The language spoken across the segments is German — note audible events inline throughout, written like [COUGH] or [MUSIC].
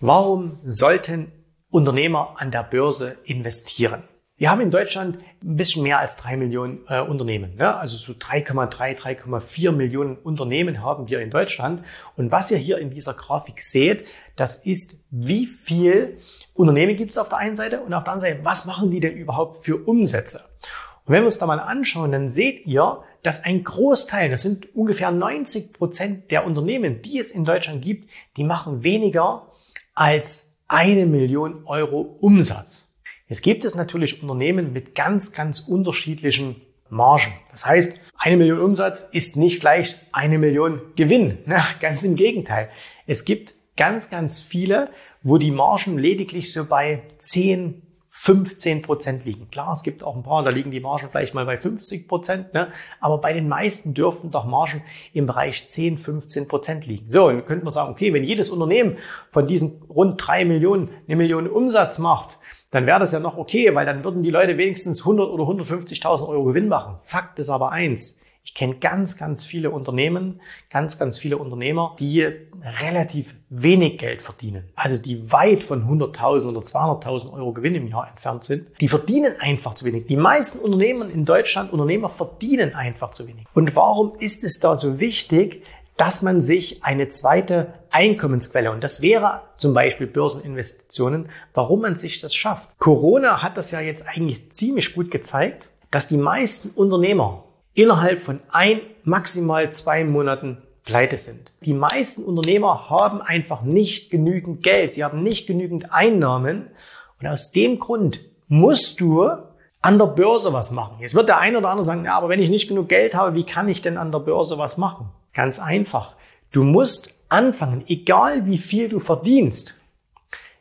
Warum sollten Unternehmer an der Börse investieren? Wir haben in Deutschland ein bisschen mehr als drei Millionen äh, Unternehmen. Ne? Also so 3,3, 3,4 Millionen Unternehmen haben wir in Deutschland. Und was ihr hier in dieser Grafik seht, das ist, wie viel Unternehmen gibt es auf der einen Seite und auf der anderen Seite, was machen die denn überhaupt für Umsätze? Und wenn wir uns da mal anschauen, dann seht ihr, dass ein Großteil, das sind ungefähr 90 Prozent der Unternehmen, die es in Deutschland gibt, die machen weniger als eine Million Euro Umsatz. Jetzt gibt es natürlich Unternehmen mit ganz, ganz unterschiedlichen Margen. Das heißt, eine Million Umsatz ist nicht gleich eine Million Gewinn. [LAUGHS] Na, ganz im Gegenteil. Es gibt ganz, ganz viele, wo die Margen lediglich so bei 10, 15 Prozent liegen. Klar, es gibt auch ein paar, da liegen die Margen vielleicht mal bei 50 Prozent, ne? aber bei den meisten dürfen doch Margen im Bereich 10, 15 Prozent liegen. So, und dann könnte man sagen, okay, wenn jedes Unternehmen von diesen rund drei Millionen eine Million Umsatz macht, dann wäre das ja noch okay, weil dann würden die Leute wenigstens 100 oder 150.000 Euro Gewinn machen. Fakt ist aber eins, ich kenne ganz, ganz viele Unternehmen, ganz, ganz viele Unternehmer, die relativ wenig Geld verdienen. Also die weit von 100.000 oder 200.000 Euro Gewinn im Jahr entfernt sind. Die verdienen einfach zu wenig. Die meisten Unternehmen in Deutschland, Unternehmer verdienen einfach zu wenig. Und warum ist es da so wichtig, dass man sich eine zweite Einkommensquelle, und das wäre zum Beispiel Börseninvestitionen, warum man sich das schafft. Corona hat das ja jetzt eigentlich ziemlich gut gezeigt, dass die meisten Unternehmer innerhalb von ein, maximal zwei Monaten pleite sind. Die meisten Unternehmer haben einfach nicht genügend Geld, sie haben nicht genügend Einnahmen und aus dem Grund musst du an der Börse was machen. Jetzt wird der eine oder andere sagen, ja, aber wenn ich nicht genug Geld habe, wie kann ich denn an der Börse was machen? Ganz einfach. Du musst anfangen, egal wie viel du verdienst,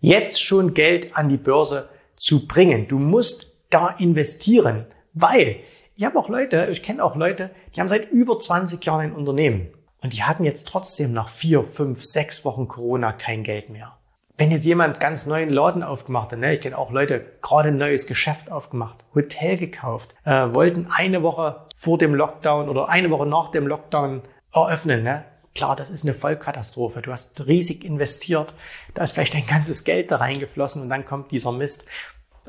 jetzt schon Geld an die Börse zu bringen. Du musst da investieren, weil ich habe auch Leute, ich kenne auch Leute, die haben seit über 20 Jahren ein Unternehmen und die hatten jetzt trotzdem nach vier, fünf, sechs Wochen Corona kein Geld mehr. Wenn jetzt jemand ganz neuen Laden aufgemacht hat, ne, ich kenne auch Leute, gerade ein neues Geschäft aufgemacht, Hotel gekauft, äh, wollten eine Woche vor dem Lockdown oder eine Woche nach dem Lockdown eröffnen. Ne? Klar, das ist eine Vollkatastrophe. Du hast riesig investiert, da ist vielleicht dein ganzes Geld da reingeflossen und dann kommt dieser Mist.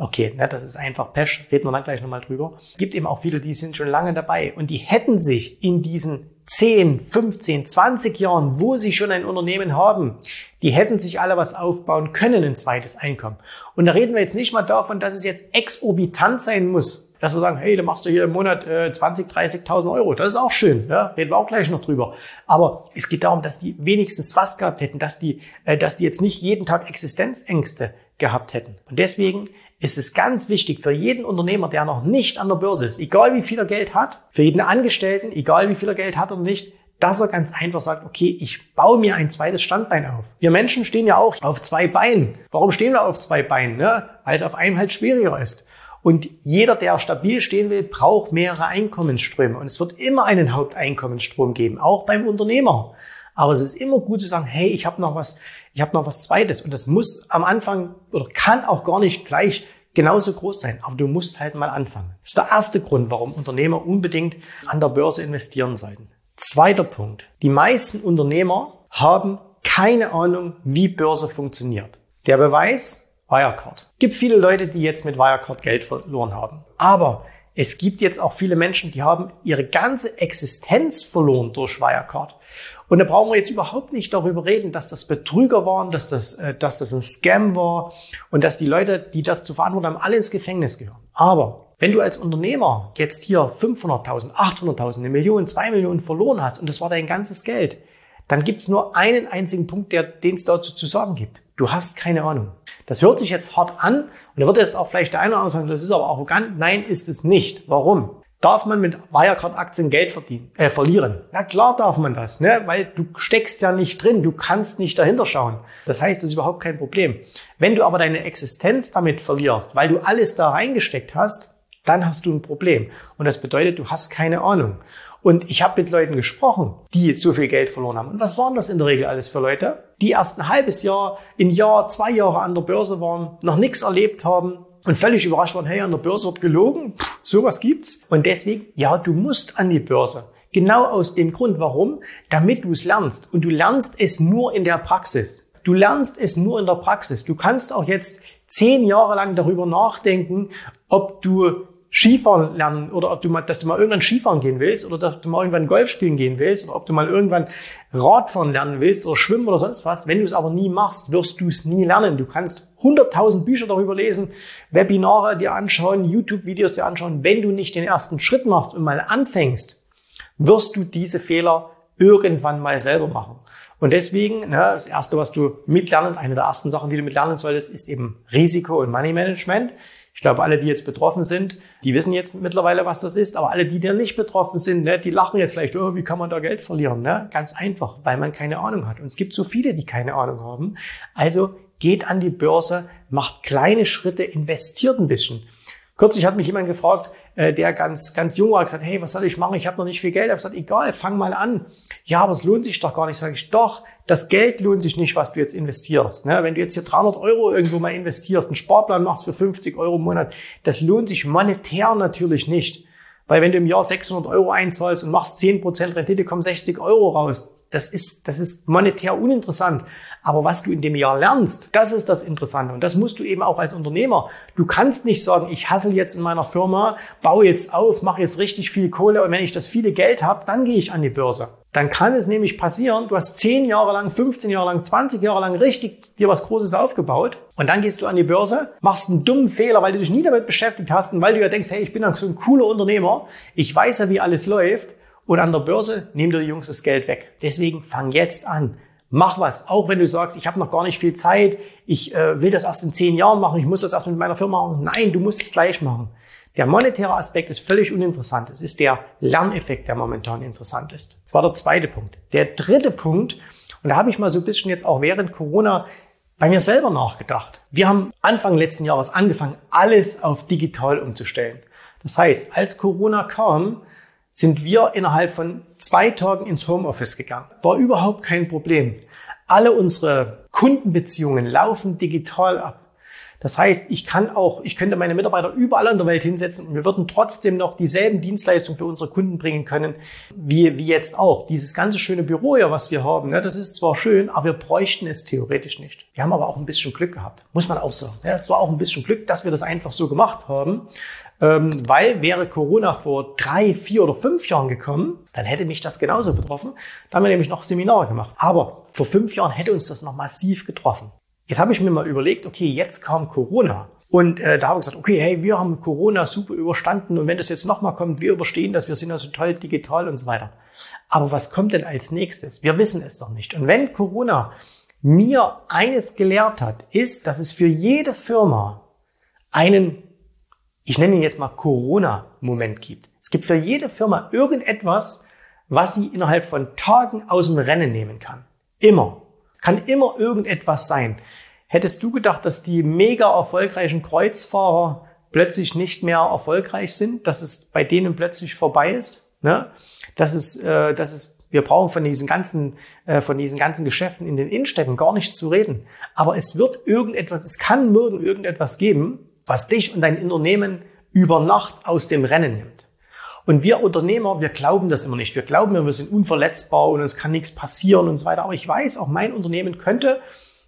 Okay, ne, das ist einfach Pech, reden wir dann gleich nochmal drüber. Es gibt eben auch viele, die sind schon lange dabei und die hätten sich in diesen 10, 15, 20 Jahren, wo sie schon ein Unternehmen haben, die hätten sich alle was aufbauen können, ein zweites Einkommen. Und da reden wir jetzt nicht mal davon, dass es jetzt exorbitant sein muss, dass wir sagen, hey, da machst du hier im Monat äh, 20, 30.000 Euro. Das ist auch schön, ja? reden wir auch gleich noch drüber. Aber es geht darum, dass die wenigstens was gehabt hätten, dass die, äh, dass die jetzt nicht jeden Tag Existenzängste gehabt hätten. Und deswegen ist es ganz wichtig für jeden Unternehmer, der noch nicht an der Börse ist, egal wie viel er Geld hat, für jeden Angestellten, egal wie viel er Geld hat oder nicht, dass er ganz einfach sagt, okay, ich baue mir ein zweites Standbein auf. Wir Menschen stehen ja auch auf zwei Beinen. Warum stehen wir auf zwei Beinen? Ne? Weil es auf einem halt schwieriger ist. Und jeder, der stabil stehen will, braucht mehrere Einkommensströme. Und es wird immer einen Haupteinkommensstrom geben, auch beim Unternehmer. Aber es ist immer gut zu sagen, hey, ich habe noch was, ich habe noch was Zweites. Und das muss am Anfang oder kann auch gar nicht gleich genauso groß sein. Aber du musst halt mal anfangen. Das ist der erste Grund, warum Unternehmer unbedingt an der Börse investieren sollten. Zweiter Punkt. Die meisten Unternehmer haben keine Ahnung, wie Börse funktioniert. Der Beweis, Wirecard. Gibt viele Leute, die jetzt mit Wirecard Geld verloren haben. Aber es gibt jetzt auch viele Menschen, die haben ihre ganze Existenz verloren durch Wirecard. Und da brauchen wir jetzt überhaupt nicht darüber reden, dass das Betrüger waren, dass das, äh, dass das ein Scam war und dass die Leute, die das zu verantworten haben, alle ins Gefängnis gehören. Aber wenn du als Unternehmer jetzt hier 500.000, 800.000, eine Million, zwei Millionen verloren hast und das war dein ganzes Geld, dann gibt es nur einen einzigen Punkt, der den es dazu zu sagen gibt. Du hast keine Ahnung. Das hört sich jetzt hart an und da wird jetzt auch vielleicht der eine oder andere sagen, das ist aber arrogant. Nein, ist es nicht. Warum? Darf man mit Wirecard-Aktien Geld verdienen, äh, verlieren? Na klar darf man das, ne? weil du steckst ja nicht drin, du kannst nicht dahinter schauen. Das heißt, das ist überhaupt kein Problem. Wenn du aber deine Existenz damit verlierst, weil du alles da reingesteckt hast, dann hast du ein Problem. Und das bedeutet, du hast keine Ahnung. Und ich habe mit Leuten gesprochen, die so viel Geld verloren haben. Und was waren das in der Regel alles für Leute? Die erst ein halbes Jahr, ein Jahr, zwei Jahre an der Börse waren, noch nichts erlebt haben, und völlig überrascht waren, hey, an der Börse wird gelogen, Puh, sowas gibt's. Und deswegen, ja, du musst an die Börse. Genau aus dem Grund, warum? Damit du es lernst. Und du lernst es nur in der Praxis. Du lernst es nur in der Praxis. Du kannst auch jetzt zehn Jahre lang darüber nachdenken, ob du Skifahren lernen oder ob du mal, dass du mal irgendwann Skifahren gehen willst oder dass du mal irgendwann Golf spielen gehen willst oder ob du mal irgendwann Radfahren lernen willst oder schwimmen oder sonst was. Wenn du es aber nie machst, wirst du es nie lernen. Du kannst 100.000 Bücher darüber lesen, Webinare dir anschauen, YouTube-Videos dir anschauen. Wenn du nicht den ersten Schritt machst und mal anfängst, wirst du diese Fehler irgendwann mal selber machen. Und deswegen, ne, das erste, was du mitlernen, eine der ersten Sachen, die du mitlernen solltest, ist eben Risiko und Money Management. Ich glaube, alle, die jetzt betroffen sind, die wissen jetzt mittlerweile, was das ist. Aber alle, die da nicht betroffen sind, ne, die lachen jetzt vielleicht, oh, wie kann man da Geld verlieren? Ne? Ganz einfach, weil man keine Ahnung hat. Und es gibt so viele, die keine Ahnung haben. Also geht an die Börse, macht kleine Schritte, investiert ein bisschen. Kürzlich hat mich jemand gefragt, äh, der ganz, ganz jung war, gesagt, hey, was soll ich machen? Ich habe noch nicht viel Geld. Ich habe gesagt, egal, fang mal an. Ja, aber es lohnt sich doch gar nicht. Sage ich, doch, das Geld lohnt sich nicht, was du jetzt investierst. Ne? Wenn du jetzt hier 300 Euro irgendwo mal investierst, einen Sparplan machst für 50 Euro im Monat, das lohnt sich monetär natürlich nicht. Weil wenn du im Jahr 600 Euro einzahlst und machst 10% Rendite, kommen 60 Euro raus. Das ist, das ist monetär uninteressant. Aber was du in dem Jahr lernst, das ist das Interessante. Und das musst du eben auch als Unternehmer. Du kannst nicht sagen, ich hassel jetzt in meiner Firma, baue jetzt auf, mache jetzt richtig viel Kohle und wenn ich das viele Geld habe, dann gehe ich an die Börse. Dann kann es nämlich passieren, du hast 10 Jahre lang, 15 Jahre lang, 20 Jahre lang richtig dir was Großes aufgebaut und dann gehst du an die Börse, machst einen dummen Fehler, weil du dich nie damit beschäftigt hast und weil du ja denkst, hey, ich bin so ein cooler Unternehmer, ich weiß ja, wie alles läuft und an der Börse nehmen dir die Jungs das Geld weg. Deswegen fang jetzt an. Mach was, auch wenn du sagst, ich habe noch gar nicht viel Zeit, ich äh, will das erst in zehn Jahren machen, ich muss das erst mit meiner Firma machen. Nein, du musst es gleich machen. Der monetäre Aspekt ist völlig uninteressant. Es ist der Lerneffekt, der momentan interessant ist. Das war der zweite Punkt. Der dritte Punkt, und da habe ich mal so ein bisschen jetzt auch während Corona bei mir selber nachgedacht. Wir haben Anfang letzten Jahres angefangen, alles auf digital umzustellen. Das heißt, als Corona kam, sind wir innerhalb von zwei Tagen ins Homeoffice gegangen. War überhaupt kein Problem. Alle unsere Kundenbeziehungen laufen digital ab. Das heißt, ich kann auch, ich könnte meine Mitarbeiter überall in der Welt hinsetzen und wir würden trotzdem noch dieselben Dienstleistungen für unsere Kunden bringen können, wie, wie jetzt auch. Dieses ganze schöne Büro ja, was wir haben, ne, das ist zwar schön, aber wir bräuchten es theoretisch nicht. Wir haben aber auch ein bisschen Glück gehabt, muss man auch sagen. Ja, es war auch ein bisschen Glück, dass wir das einfach so gemacht haben. Ähm, weil wäre Corona vor drei, vier oder fünf Jahren gekommen, dann hätte mich das genauso betroffen. Da haben wir nämlich noch Seminare gemacht. Aber vor fünf Jahren hätte uns das noch massiv getroffen. Jetzt habe ich mir mal überlegt, okay, jetzt kam Corona. Und äh, da habe ich gesagt, okay, hey, wir haben Corona super überstanden und wenn das jetzt nochmal kommt, wir überstehen das, wir sind ja so toll digital und so weiter. Aber was kommt denn als nächstes? Wir wissen es doch nicht. Und wenn Corona mir eines gelehrt hat, ist, dass es für jede Firma einen ich nenne ihn jetzt mal Corona-Moment gibt. Es gibt für jede Firma irgendetwas, was sie innerhalb von Tagen aus dem Rennen nehmen kann. Immer. Kann immer irgendetwas sein. Hättest du gedacht, dass die mega erfolgreichen Kreuzfahrer plötzlich nicht mehr erfolgreich sind, dass es bei denen plötzlich vorbei ist, ne? dass es, äh, dass es wir brauchen von diesen ganzen, äh, von diesen ganzen Geschäften in den Innenstädten gar nicht zu reden. Aber es wird irgendetwas, es kann irgendetwas geben, was dich und dein Unternehmen über Nacht aus dem Rennen nimmt. Und wir Unternehmer, wir glauben das immer nicht. Wir glauben, wir sind unverletzbar und uns kann nichts passieren und so weiter. Aber ich weiß, auch mein Unternehmen könnte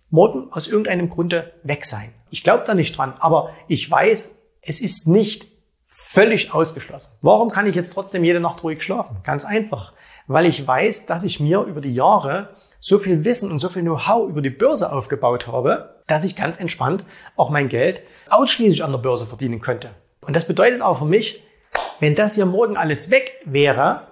morgen aus irgendeinem Grunde weg sein. Ich glaube da nicht dran, aber ich weiß, es ist nicht völlig ausgeschlossen. Warum kann ich jetzt trotzdem jede Nacht ruhig schlafen? Ganz einfach. weil ich weiß, dass ich mir über die Jahre so viel Wissen und so viel Know-how über die Börse aufgebaut habe, dass ich ganz entspannt auch mein Geld ausschließlich an der Börse verdienen könnte. Und das bedeutet auch für mich, wenn das hier morgen alles weg wäre,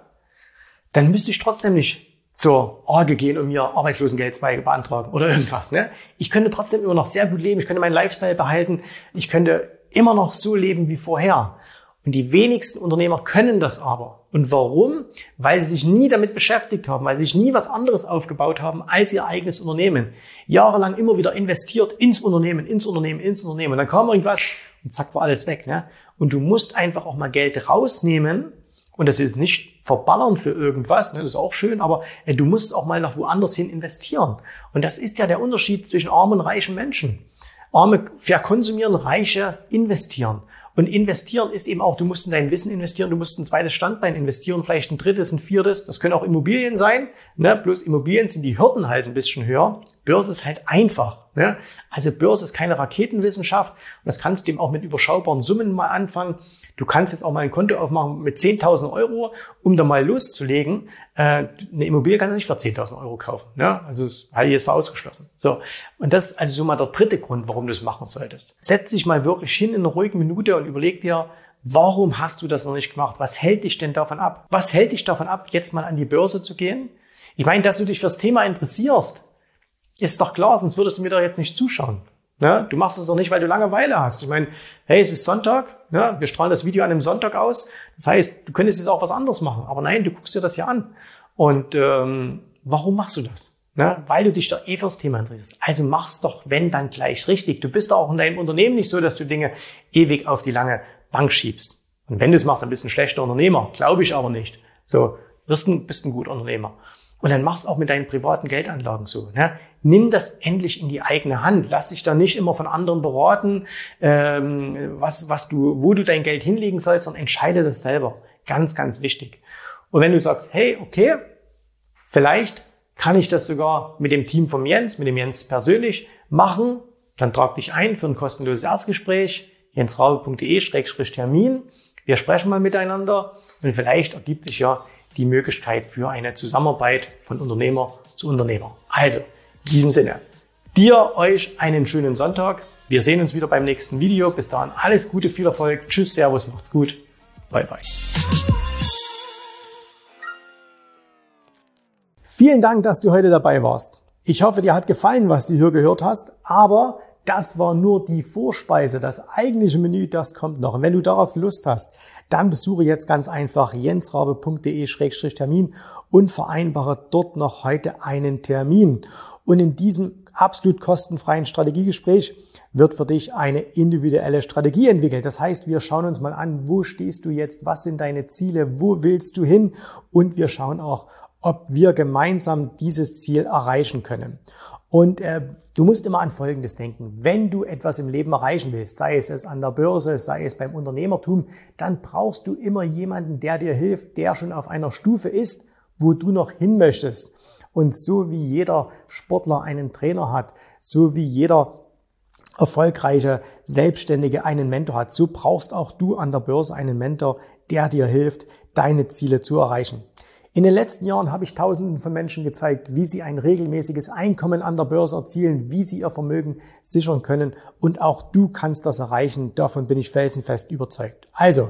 dann müsste ich trotzdem nicht zur Orge gehen und mir Arbeitslosengeldzweige beantragen oder irgendwas. Ne? Ich könnte trotzdem immer noch sehr gut leben, ich könnte meinen Lifestyle behalten, ich könnte immer noch so leben wie vorher. Und die wenigsten Unternehmer können das aber. Und warum? Weil sie sich nie damit beschäftigt haben, weil sie sich nie was anderes aufgebaut haben als ihr eigenes Unternehmen. Jahrelang immer wieder investiert ins Unternehmen, ins Unternehmen, ins Unternehmen. Und dann kam irgendwas und zack war alles weg. Ne? Und du musst einfach auch mal Geld rausnehmen. Und das ist nicht verballern für irgendwas, ne? das ist auch schön, aber äh, du musst auch mal nach woanders hin investieren. Und das ist ja der Unterschied zwischen armen und reichen Menschen. Arme verkonsumieren, Reiche investieren. Und investieren ist eben auch, du musst in dein Wissen investieren, du musst ein zweites Standbein investieren, vielleicht ein drittes, ein viertes. Das können auch Immobilien sein. Ne? Bloß Immobilien sind die Hürden halt ein bisschen höher. Börse ist halt einfach. Ne? Also Börse ist keine Raketenwissenschaft. Und das kannst du eben auch mit überschaubaren Summen mal anfangen. Du kannst jetzt auch mal ein Konto aufmachen mit 10.000 Euro, um da mal loszulegen. Äh, eine Immobilie kannst du nicht für 10.000 Euro kaufen. Ne? Also das halte ich jetzt für ausgeschlossen. So. Und das ist also so mal der dritte Grund, warum du es machen solltest. Setz dich mal wirklich hin in einer ruhigen Minute und überleg dir, warum hast du das noch nicht gemacht? Was hält dich denn davon ab? Was hält dich davon ab, jetzt mal an die Börse zu gehen? Ich meine, dass du dich fürs Thema interessierst, ist doch klar, sonst würdest du mir doch jetzt nicht zuschauen. Ja, du machst es doch nicht, weil du Langeweile hast. Ich meine, hey, es ist Sonntag, ja, wir strahlen das Video an einem Sonntag aus. Das heißt, du könntest jetzt auch was anderes machen. Aber nein, du guckst dir das ja an. Und ähm, warum machst du das? Ja, weil du dich doch eh fürs Thema interessierst. Also mach's doch, wenn, dann gleich richtig. Du bist doch auch in deinem Unternehmen nicht so, dass du Dinge ewig auf die lange Bank schiebst. Und wenn du es machst, dann bist du ein schlechter Unternehmer. Glaube ich aber nicht. So, wirst ein, bist ein guter Unternehmer. Und dann machst auch mit deinen privaten Geldanlagen so. Ne? Nimm das endlich in die eigene Hand. Lass dich da nicht immer von anderen beraten, ähm, was, was du, wo du dein Geld hinlegen sollst, sondern entscheide das selber. Ganz, ganz wichtig. Und wenn du sagst, hey, okay, vielleicht kann ich das sogar mit dem Team von Jens, mit dem Jens persönlich machen, dann trag dich ein für ein kostenloses Erstgespräch, jensraube.de-termin. Wir sprechen mal miteinander und vielleicht ergibt sich ja die Möglichkeit für eine Zusammenarbeit von Unternehmer zu Unternehmer. Also, in diesem Sinne, dir, euch einen schönen Sonntag. Wir sehen uns wieder beim nächsten Video. Bis dahin alles Gute, viel Erfolg. Tschüss, Servus, macht's gut. Bye, bye. Vielen Dank, dass du heute dabei warst. Ich hoffe, dir hat gefallen, was du hier gehört hast, aber das war nur die Vorspeise. Das eigentliche Menü, das kommt noch. Und wenn du darauf Lust hast, dann besuche jetzt ganz einfach jensrabe.de-termin und vereinbare dort noch heute einen Termin. Und in diesem absolut kostenfreien Strategiegespräch wird für dich eine individuelle Strategie entwickelt. Das heißt, wir schauen uns mal an, wo stehst du jetzt, was sind deine Ziele, wo willst du hin und wir schauen auch, ob wir gemeinsam dieses Ziel erreichen können. Und äh, du musst immer an Folgendes denken. Wenn du etwas im Leben erreichen willst, sei es, an der Börse, sei es beim Unternehmertum, dann brauchst du immer jemanden, der dir hilft, der schon auf einer Stufe ist, wo du noch hin möchtest. Und so wie jeder Sportler einen Trainer hat, so wie jeder erfolgreiche Selbstständige einen Mentor hat, so brauchst auch du an der Börse einen Mentor, der dir hilft, deine Ziele zu erreichen. In den letzten Jahren habe ich Tausenden von Menschen gezeigt, wie sie ein regelmäßiges Einkommen an der Börse erzielen, wie sie ihr Vermögen sichern können und auch du kannst das erreichen. Davon bin ich felsenfest überzeugt. Also,